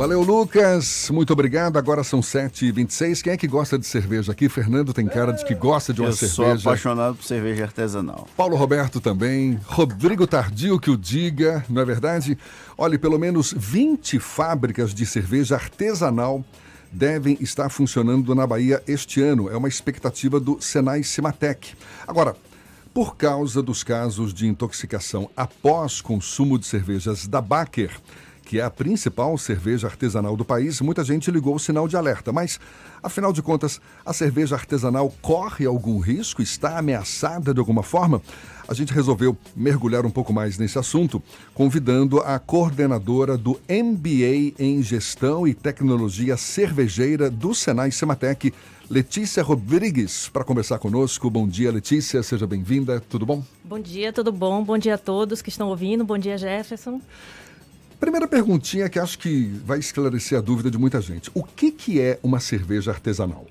Valeu, Lucas. Muito obrigado. Agora são 7h26. Quem é que gosta de cerveja aqui? Fernando tem cara de que gosta de uma Eu cerveja. sou apaixonado por cerveja artesanal. Paulo Roberto também. Rodrigo Tardio que o diga, não é verdade? Olhe, pelo menos 20 fábricas de cerveja artesanal devem estar funcionando na Bahia este ano. É uma expectativa do Senai Cimatec. Agora, por causa dos casos de intoxicação após consumo de cervejas da Baker, que é a principal cerveja artesanal do país, muita gente ligou o sinal de alerta. Mas, afinal de contas, a cerveja artesanal corre algum risco? Está ameaçada de alguma forma? A gente resolveu mergulhar um pouco mais nesse assunto, convidando a coordenadora do MBA em Gestão e Tecnologia Cervejeira do Senai Sematec, Letícia Rodrigues, para conversar conosco. Bom dia, Letícia, seja bem-vinda. Tudo bom? Bom dia, tudo bom? Bom dia a todos que estão ouvindo. Bom dia, Jefferson. Primeira perguntinha que acho que vai esclarecer a dúvida de muita gente. O que, que é uma cerveja artesanal?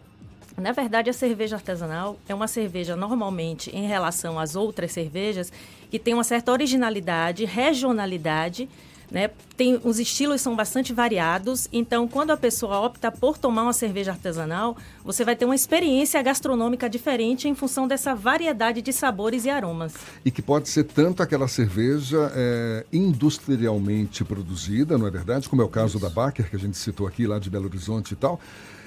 Na verdade, a cerveja artesanal é uma cerveja normalmente em relação às outras cervejas que tem uma certa originalidade, regionalidade, né? Tem os estilos são bastante variados, então quando a pessoa opta por tomar uma cerveja artesanal, você vai ter uma experiência gastronômica diferente em função dessa variedade de sabores e aromas. E que pode ser tanto aquela cerveja é, industrialmente produzida, não é verdade? Como é o caso Isso. da Baker, que a gente citou aqui, lá de Belo Horizonte e tal.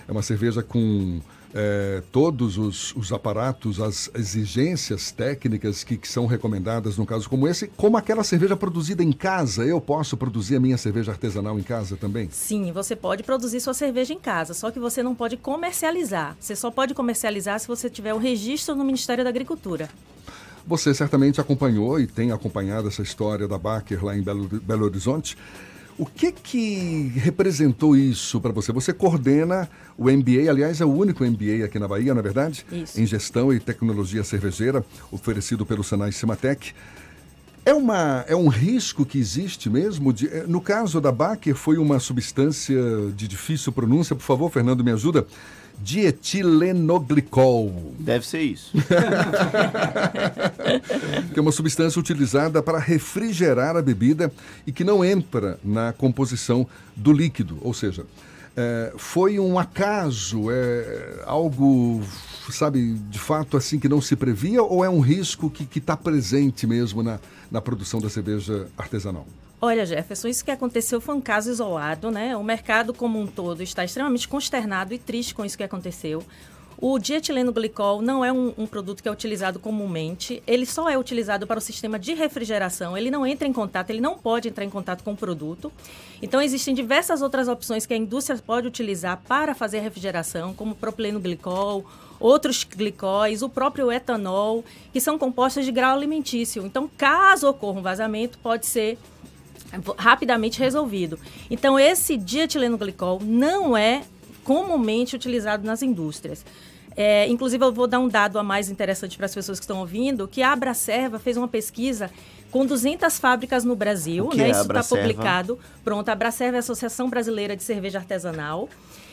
É uma cerveja com é, todos os, os, aparatos, as exigências técnicas que, que, são recomendadas num caso como esse, como aquela cerveja produzida em casa. Eu posso produzir a minha cerveja artesanal em casa também? Sim, você pode produzir sua cerveja em casa, só que você não pode comercializar. Você só pode comercializar se você tiver o registro no Ministério da Agricultura. Você certamente acompanhou e tem acompanhado essa história da Baker lá em Belo, Belo Horizonte. O que que representou isso para você? Você coordena o MBA, aliás, é o único MBA aqui na Bahia, não é verdade? Isso. Em Gestão e Tecnologia Cervejeira, oferecido pelo Senai Cimatec. É, uma, é um risco que existe mesmo? De, no caso da Baker, foi uma substância de difícil pronúncia. Por favor, Fernando, me ajuda dietilenoglicol. Deve ser isso. que é uma substância utilizada para refrigerar a bebida e que não entra na composição do líquido. Ou seja, é, foi um acaso, é algo, sabe, de fato assim que não se previa ou é um risco que está presente mesmo na, na produção da cerveja artesanal? Olha, Jefferson, isso que aconteceu foi um caso isolado, né? O mercado como um todo está extremamente consternado e triste com isso que aconteceu. O dietileno glicol não é um, um, produto que é utilizado comumente, ele só é utilizado para o sistema de refrigeração, ele não entra em contato, ele não pode entrar em contato com o produto. Então, existem diversas outras opções que a indústria pode utilizar para fazer refrigeração, como propileno glicol, outros glicóis, o próprio etanol, que são compostos de grau alimentício. Então, caso ocorra um vazamento, pode ser rapidamente resolvido. Então, esse dietileno glicol não é comumente utilizado nas indústrias. É, inclusive, eu vou dar um dado a mais interessante para as pessoas que estão ouvindo, que a Abracerva fez uma pesquisa com 200 fábricas no Brasil, né? É Isso está publicado. Pronto, a Abracerva é a Associação Brasileira de Cerveja Artesanal.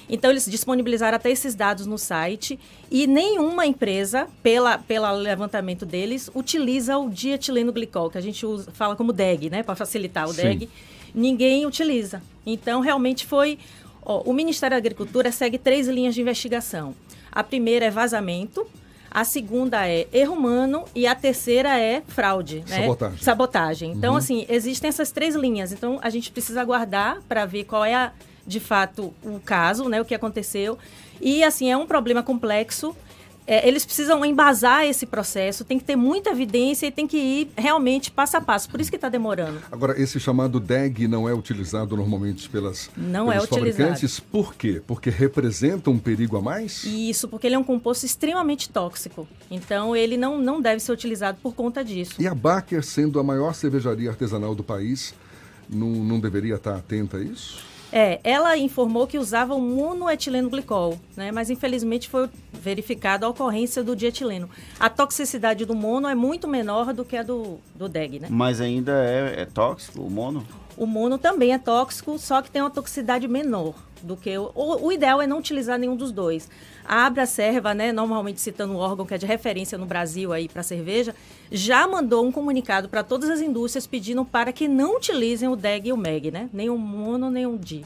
Então, eles disponibilizaram até esses dados no site e nenhuma empresa, pela, pelo levantamento deles, utiliza o dietileno glicol, que a gente usa, fala como DEG, né, para facilitar o Sim. DEG. Ninguém utiliza. Então, realmente foi... Ó, o Ministério da Agricultura segue três linhas de investigação. A primeira é vazamento, a segunda é erro humano e a terceira é fraude, né? Sabotagem. Sabotagem. Então, uhum. assim, existem essas três linhas. Então, a gente precisa aguardar para ver qual é a de fato o caso, né, o que aconteceu. E assim, é um problema complexo. É, eles precisam embasar esse processo, tem que ter muita evidência e tem que ir realmente passo a passo. Por isso que está demorando. Agora, esse chamado DEG não é utilizado normalmente pelas não é fabricantes. Por quê? Porque representa um perigo a mais? Isso, porque ele é um composto extremamente tóxico. Então, ele não, não deve ser utilizado por conta disso. E a Baker, sendo a maior cervejaria artesanal do país, não, não deveria estar atenta a isso? É, ela informou que usava o monoetileno glicol, né? Mas infelizmente foi verificada a ocorrência do dietileno. A toxicidade do mono é muito menor do que a do, do DEG, né? Mas ainda é, é tóxico o mono? O mono também é tóxico, só que tem uma toxicidade menor do que o, o, ideal é não utilizar nenhum dos dois. A Abracerva, né, normalmente citando o órgão que é de referência no Brasil aí para cerveja, já mandou um comunicado para todas as indústrias pedindo para que não utilizem o DEG e o MEG, né? Nem o mono, nem o DI.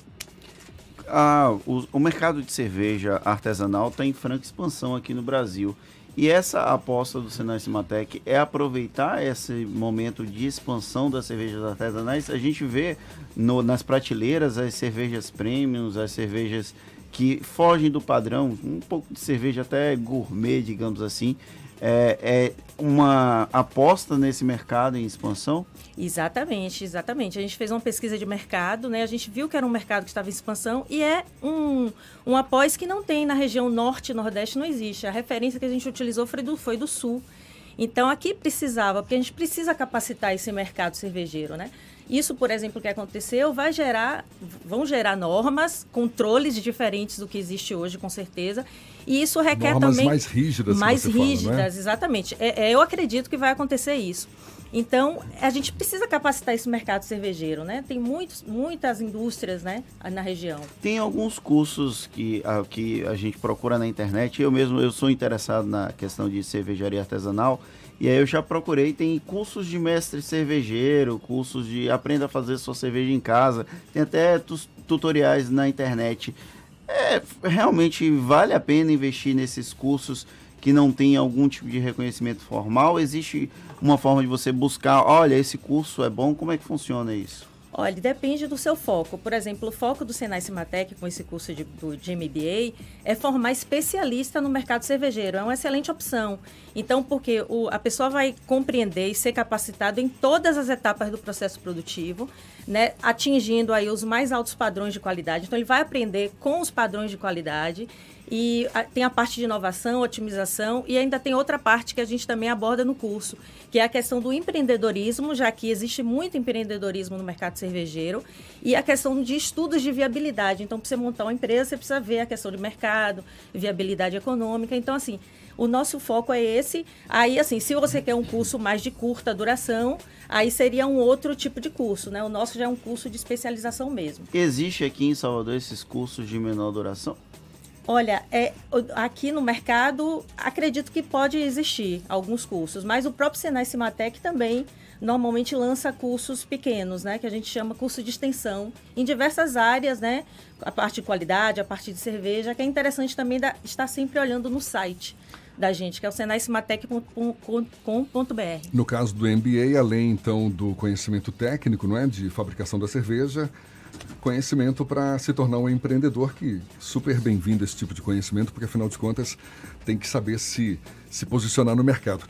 Ah, o, o mercado de cerveja artesanal está em franca expansão aqui no Brasil. E essa aposta do Senai Cimatec é aproveitar esse momento de expansão das cervejas artesanais. A gente vê no, nas prateleiras as cervejas premiums, as cervejas que fogem do padrão, um pouco de cerveja até gourmet, digamos assim. É, é uma aposta nesse mercado em expansão? Exatamente, exatamente. A gente fez uma pesquisa de mercado, né? A gente viu que era um mercado que estava em expansão e é um, um após que não tem na região norte e nordeste, não existe. A referência que a gente utilizou foi do, foi do sul. Então aqui precisava, porque a gente precisa capacitar esse mercado cervejeiro, né? Isso, por exemplo, que aconteceu, vai gerar, vão gerar normas, controles diferentes do que existe hoje, com certeza. E isso requer normas também mais rígidas, mais rígidas, fala, é? exatamente. É, é, eu acredito que vai acontecer isso. Então, a gente precisa capacitar esse mercado cervejeiro, né? Tem muitos, muitas indústrias, né, na região. Tem alguns cursos que a, que a gente procura na internet. Eu mesmo, eu sou interessado na questão de cervejaria artesanal. E aí eu já procurei, tem cursos de mestre cervejeiro, cursos de aprenda a fazer sua cerveja em casa, tem até tutoriais na internet. É, realmente vale a pena investir nesses cursos que não tem algum tipo de reconhecimento formal? Existe uma forma de você buscar, olha, esse curso é bom, como é que funciona isso? Olha, depende do seu foco. Por exemplo, o foco do Senai Cimatec com esse curso de, do, de MBA é formar especialista no mercado cervejeiro. É uma excelente opção. Então, porque o, a pessoa vai compreender e ser capacitado em todas as etapas do processo produtivo, né, atingindo aí os mais altos padrões de qualidade. Então, ele vai aprender com os padrões de qualidade e a, tem a parte de inovação, otimização e ainda tem outra parte que a gente também aborda no curso, que é a questão do empreendedorismo, já que existe muito empreendedorismo no mercado cervejeiro, e a questão de estudos de viabilidade. Então, para você montar uma empresa, você precisa ver a questão de mercado, viabilidade econômica. Então, assim, o nosso foco é esse. Aí, assim, se você quer um curso mais de curta duração, aí seria um outro tipo de curso, né? O nosso já é um curso de especialização mesmo. Existe aqui em Salvador esses cursos de menor duração? Olha, é, aqui no mercado, acredito que pode existir alguns cursos, mas o próprio Senai Cimatec também normalmente lança cursos pequenos, né, que a gente chama curso de extensão, em diversas áreas, né, a parte de qualidade, a parte de cerveja, que é interessante também da, estar sempre olhando no site da gente, que é o senaicimatec.com.br. No caso do MBA, além então do conhecimento técnico, não é, de fabricação da cerveja, conhecimento para se tornar um empreendedor, que super bem-vindo esse tipo de conhecimento, porque afinal de contas tem que saber se, se posicionar no mercado.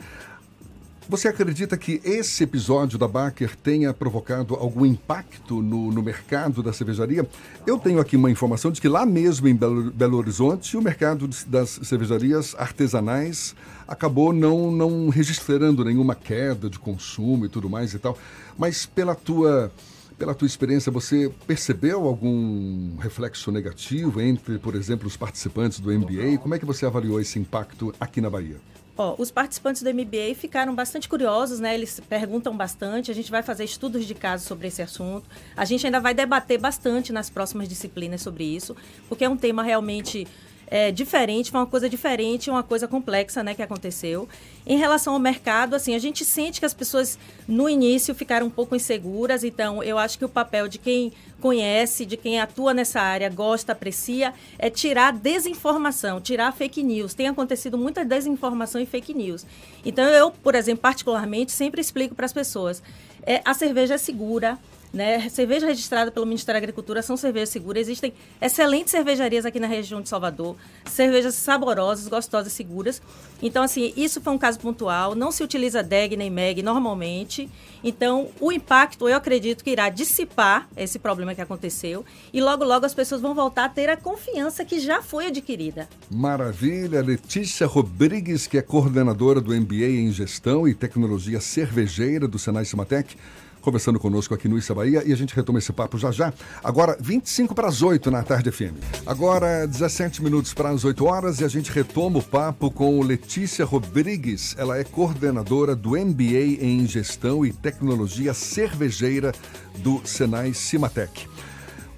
Você acredita que esse episódio da Baker tenha provocado algum impacto no, no, mercado da cervejaria? Eu tenho aqui uma informação de que lá mesmo em Belo, Belo Horizonte, o mercado das cervejarias artesanais acabou não, não registrando nenhuma queda de consumo e tudo mais e tal. Mas pela tua pela tua experiência, você percebeu algum reflexo negativo entre, por exemplo, os participantes do MBA? Como é que você avaliou esse impacto aqui na Bahia? Ó, os participantes do MBA ficaram bastante curiosos, né? Eles perguntam bastante. A gente vai fazer estudos de caso sobre esse assunto. A gente ainda vai debater bastante nas próximas disciplinas sobre isso, porque é um tema realmente é, diferente, foi uma coisa diferente, uma coisa complexa, né, que aconteceu. Em relação ao mercado, assim, a gente sente que as pessoas no início ficaram um pouco inseguras, então eu acho que o papel de quem conhece, de quem atua nessa área, gosta, aprecia, é tirar desinformação, tirar fake news. Tem acontecido muita desinformação e fake news. Então eu, por exemplo, particularmente, sempre explico para as pessoas, é, a cerveja é segura, né? Cerveja registrada pelo Ministério da Agricultura são cervejas seguras. Existem excelentes cervejarias aqui na região de Salvador, cervejas saborosas, gostosas, seguras. Então, assim, isso foi um caso pontual. Não se utiliza DEG nem MEG normalmente. Então, o impacto, eu acredito que irá dissipar esse problema que aconteceu. E logo, logo as pessoas vão voltar a ter a confiança que já foi adquirida. Maravilha. Letícia Rodrigues, que é coordenadora do MBA em Gestão e Tecnologia Cervejeira do Senai Cimatec conversando conosco aqui no Issa Bahia e a gente retoma esse papo já já. Agora, 25 para as 8 na tarde FM. Agora, 17 minutos para as 8 horas e a gente retoma o papo com Letícia Rodrigues. Ela é coordenadora do MBA em Gestão e Tecnologia Cervejeira do Senai Cimatec.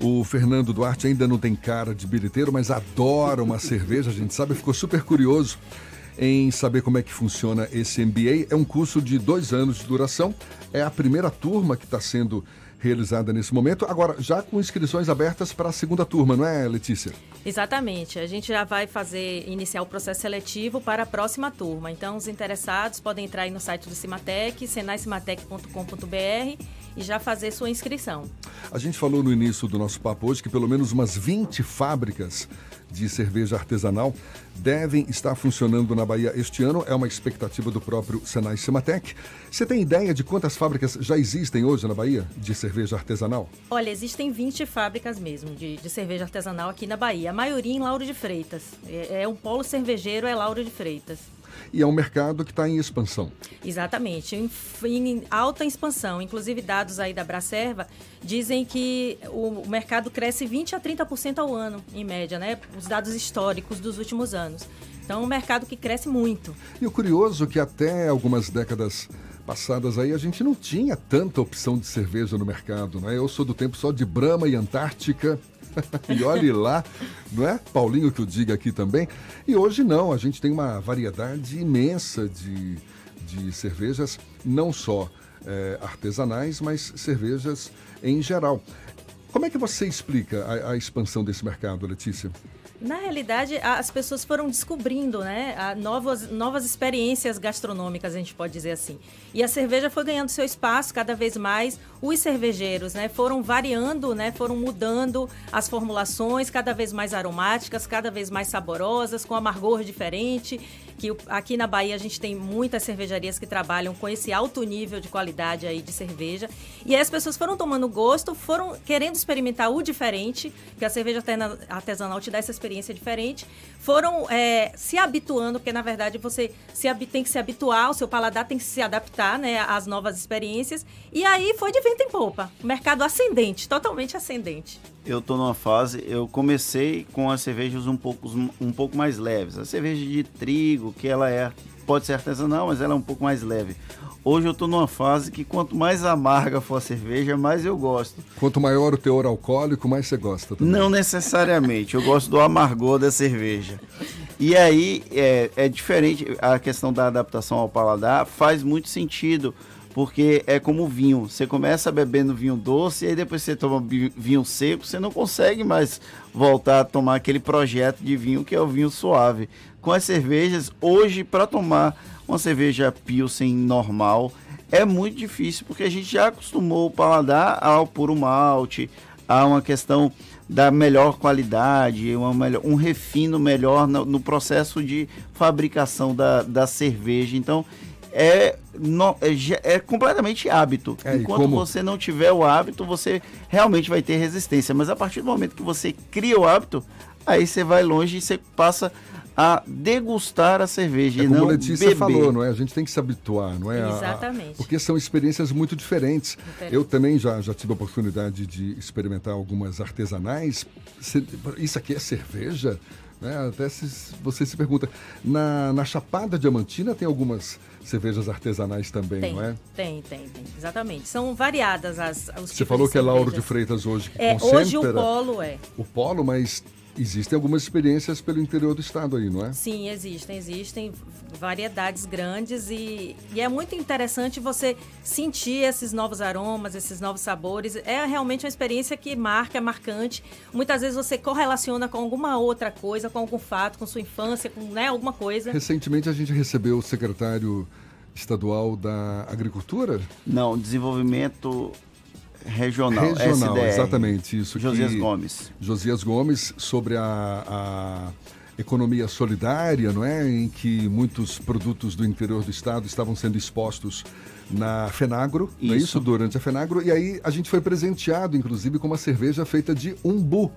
O Fernando Duarte ainda não tem cara de bilheteiro, mas adora uma cerveja, a gente sabe, ficou super curioso em saber como é que funciona esse MBA. É um curso de dois anos de duração. É a primeira turma que está sendo realizada nesse momento. Agora, já com inscrições abertas para a segunda turma, não é, Letícia? Exatamente. A gente já vai fazer, iniciar o processo seletivo para a próxima turma. Então, os interessados podem entrar aí no site do Cimatec, senaicimatec.com.br e já fazer sua inscrição. A gente falou no início do nosso papo hoje que pelo menos umas 20 fábricas de cerveja artesanal devem estar funcionando na Bahia este ano. É uma expectativa do próprio Senai Cimatec. Você tem ideia de quantas fábricas já existem hoje na Bahia de cerveja artesanal? Olha, existem 20 fábricas mesmo de, de cerveja artesanal aqui na Bahia. A maioria em Lauro de Freitas. É, é um polo cervejeiro, é Lauro de Freitas e é um mercado que está em expansão. Exatamente, em, em, alta expansão. Inclusive, dados aí da Bracerva dizem que o mercado cresce 20 a 30% ao ano, em média, né? Os dados históricos dos últimos anos. Então, é um mercado que cresce muito. E o curioso é que até algumas décadas passadas aí a gente não tinha tanta opção de cerveja no mercado, né? Eu sou do tempo só de Brahma e Antártica e olhe lá, não é? Paulinho que eu diga aqui também. E hoje não, a gente tem uma variedade imensa de, de cervejas, não só é, artesanais, mas cervejas em geral. Como é que você explica a, a expansão desse mercado, Letícia? Na realidade, as pessoas foram descobrindo né, novas, novas experiências gastronômicas, a gente pode dizer assim. E a cerveja foi ganhando seu espaço cada vez mais. Os cervejeiros né, foram variando, né, foram mudando as formulações, cada vez mais aromáticas, cada vez mais saborosas, com amargor diferente. Que aqui na Bahia a gente tem muitas cervejarias que trabalham com esse alto nível de qualidade aí de cerveja. E aí as pessoas foram tomando gosto, foram querendo experimentar o diferente, que a cerveja artesanal te dá essa experiência diferente, foram é, se habituando, porque na verdade você se, tem que se habituar, o seu paladar tem que se adaptar né, às novas experiências. E aí foi de vento em popa. Mercado ascendente, totalmente ascendente. Eu estou numa fase, eu comecei com as cervejas um pouco, um pouco mais leves. A cerveja de trigo, que ela é, pode ser artesanal, mas ela é um pouco mais leve. Hoje eu estou numa fase que quanto mais amarga for a cerveja, mais eu gosto. Quanto maior o teor alcoólico, mais você gosta também. Não necessariamente. Eu gosto do amargor da cerveja. E aí é, é diferente. A questão da adaptação ao paladar faz muito sentido porque é como vinho. Você começa bebendo vinho doce e aí depois você toma vinho seco, você não consegue mais voltar a tomar aquele projeto de vinho que é o vinho suave. Com as cervejas, hoje para tomar uma cerveja Pilsen normal é muito difícil, porque a gente já acostumou o paladar ao puro malte, a uma questão da melhor qualidade, uma melhor, um refino melhor no, no processo de fabricação da, da cerveja. Então, é, no, é, é, completamente hábito. É, Enquanto como... você não tiver o hábito, você realmente vai ter resistência. Mas a partir do momento que você cria o hábito, aí você vai longe e você passa a degustar a cerveja é e como não a Letícia beber. falou, não é? A gente tem que se habituar, não é? Exatamente. A, porque são experiências muito diferentes. Diferente. Eu também já, já tive a oportunidade de experimentar algumas artesanais. Isso aqui é cerveja? Né? Até se você se pergunta. Na, na Chapada Diamantina tem algumas cervejas artesanais também, tem, não é? Tem, tem, tem. Exatamente. São variadas as os Você falou que é Lauro de Freitas hoje que é, concentra. Hoje o polo é. O polo, mas Existem algumas experiências pelo interior do estado aí, não é? Sim, existem, existem variedades grandes e, e, é muito interessante você sentir esses novos aromas, esses novos sabores. É realmente uma experiência que marca, é marcante. Muitas vezes você correlaciona com alguma outra coisa, com algum fato, com sua infância, com né, alguma coisa. Recentemente a gente recebeu o secretário estadual da Agricultura? Não, desenvolvimento Regional, Regional SDR. exatamente isso. Josias Gomes. Josias Gomes, sobre a, a, economia solidária, não é? Em que muitos produtos do interior do estado estavam sendo expostos na Fenagro, isso. não é isso? Durante a Fenagro. E aí a gente foi presenteado, inclusive, com uma cerveja feita de umbu.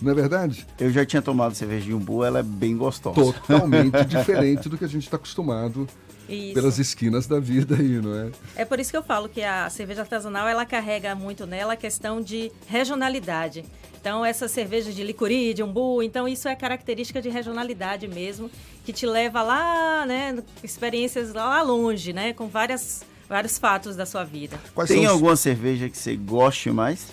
Não é verdade? Eu já tinha tomado cerveja de umbu, ela é bem gostosa. Totalmente diferente do que a gente está acostumado isso. pelas esquinas da vida aí, não é? É por isso que eu falo que a cerveja artesanal ela carrega muito nela a questão de regionalidade. Então, essa cerveja de licuri, de umbu, então isso é característica de regionalidade mesmo, que te leva lá, né, experiências lá longe, né, com várias, vários fatos da sua vida. Quais Tem os... alguma cerveja que você goste mais?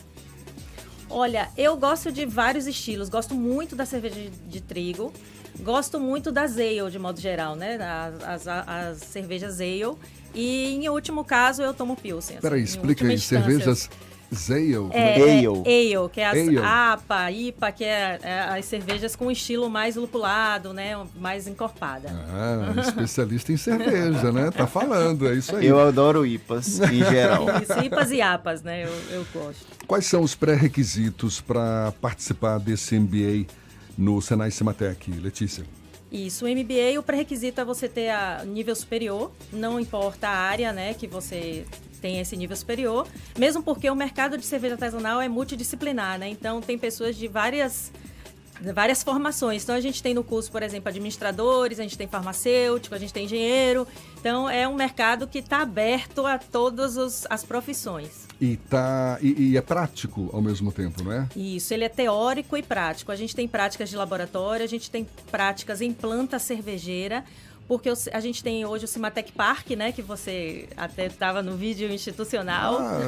Olha, eu gosto de vários estilos. Gosto muito da cerveja de, de trigo. Gosto muito da ale, de modo geral, né? As, as, as cervejas ale. E em último caso, eu tomo Pilsen. Assim, Peraí, explica aí. Cervejas Zale. É, Ale. é, ale, que é as Ale. APA, IPA, que é, é as cervejas com estilo mais lupulado, né? Mais encorpada. Ah, especialista em cerveja, né? Tá falando, é isso aí. Eu adoro IPAs em geral. Isso, IPAs e APAs, né? Eu, eu gosto. Quais são os pré-requisitos para participar desse MBA no Senai Cimatec, Letícia? Isso, o MBA, o pré-requisito é você ter a nível superior, não importa a área, né, que você tem esse nível superior, mesmo porque o mercado de cerveja artesanal é multidisciplinar, né? Então tem pessoas de várias várias formações. Então a gente tem no curso, por exemplo, administradores, a gente tem farmacêutico, a gente tem engenheiro. Então é um mercado que está aberto a todas os- as profissões. E, tá, e, e é prático ao mesmo tempo, não é? Isso, ele é teórico e prático. A gente tem práticas de laboratório, a gente tem práticas em planta cervejeira, porque a gente tem hoje o Cimatec Park, né, que você até estava no vídeo institucional. Ah,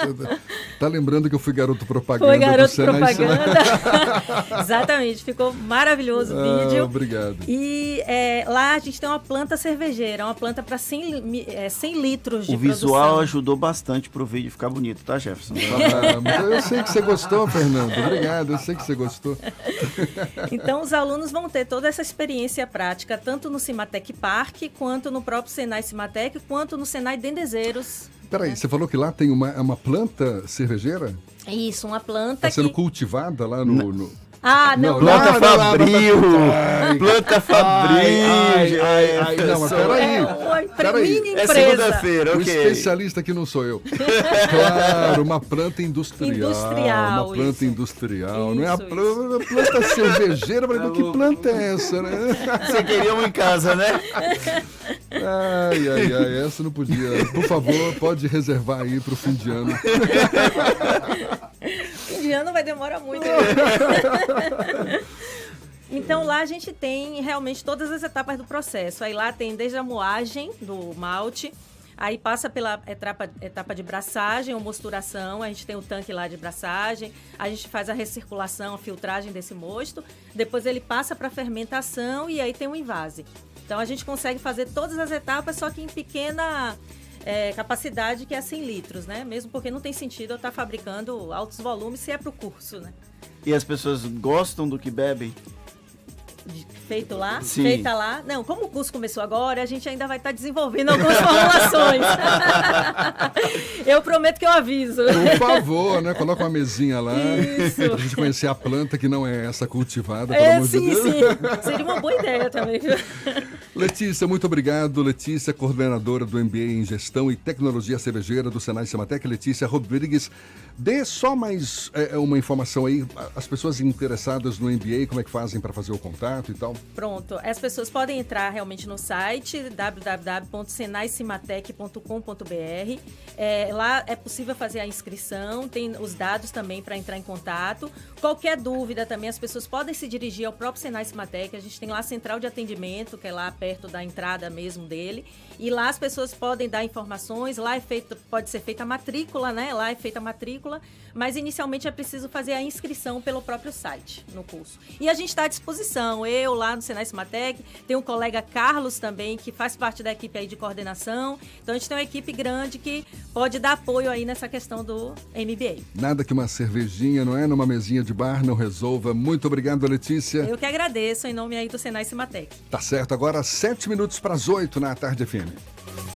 tá lembrando que eu fui garoto propaganda Foi garoto Senai propaganda. Exatamente, ficou maravilhoso o Ah, vídeo. obrigado. E é, lá a gente tem uma planta cervejeira, uma planta para 100, li- mi- é, 100 litros de O visual produção. ajudou bastante pro vídeo ficar bonito, tá, Jefferson? Ah, eu sei que você gostou, Fernando. Obrigado, eu sei que você gostou. Então, os alunos vão ter toda essa experiência prática, tanto no Cimatec Park, quanto no próprio Senai Cimatec, quanto no Senai Dendezeiros. Peraí, você falou que lá tem uma, é uma planta cervejeira? Isso, uma Está planta sendo que... cultivada lá no. no- Ah, Não, não, Planta Não, não, não, Fabril! Ai. Planta Fabril! Ai, ai, ai, não, mas peraí. É uma É segunda-feira, O ok. especialista aqui não sou eu. Claro, uma planta industrial. Industrial, Uma planta isso. industrial. não é a Isso, planta, planta cervejeira. Mas que planta é essa, né? Você queria um em casa, né? Ai, ai, ai, essa não podia. Por favor, pode reservar aí pro fim de ano. Fim de ano vai demorar muito. Então lá a gente tem realmente todas as etapas do processo. Aí lá tem desde a moagem do malte, aí passa pela etapa, etapa de braçagem ou mosturação, a gente tem o tanque lá de braçagem, a gente faz a recirculação, a filtragem desse mosto, depois ele passa para fermentação e aí tem o invase. Então a gente consegue fazer todas as etapas, só que em pequena é, capacidade, que é 100 litros, né? Mesmo porque não tem sentido eu estar fabricando altos volumes se é para o curso, né? E as pessoas gostam do que bebem? De- feito lá, Sim. feita lá. Não, como o curso começou agora, a gente ainda vai estar desenvolvendo algumas formulações. eu prometo que eu aviso. Por favor, né? Coloca uma mesinha lá Isso. pra gente conhecer a planta que não é essa cultivada, pelo É, amor de sim, Deus. sim. Seria uma boa ideia também. Letícia, muito obrigado. Letícia, coordenadora do MBA em Gestão e Tecnologia Cervejeira do Senai Sematec. Letícia Rodrigues, dê só mais é, uma informação aí. As pessoas interessadas no MBA, como é que fazem para fazer o contato e tal? Pronto, as pessoas podem entrar realmente no site www.senaicimatec.com.br. É, lá é possível fazer a inscrição, tem os dados também para entrar em contato. Qualquer dúvida também, as pessoas podem se dirigir ao próprio Senai Cimatec. A gente tem lá a central de atendimento, que é lá perto da entrada mesmo dele. E lá as pessoas podem dar informações, lá é feita, pode ser feita a matrícula, né? Lá é feita a matrícula, mas inicialmente é preciso fazer a inscrição pelo próprio site no curso. E a gente está à disposição, eu lá no Senai Cimatec, tem um colega Carlos também, que faz parte da equipe aí de coordenação. Então a gente tem uma equipe grande que pode dar apoio aí nessa questão do MBA. Nada que uma cervejinha, não é? Numa mesinha de bar não resolva. Muito obrigado, Letícia. Eu que agradeço em nome aí do Senai Cimatec. Tá certo, agora sete minutos para as oito na tarde FM.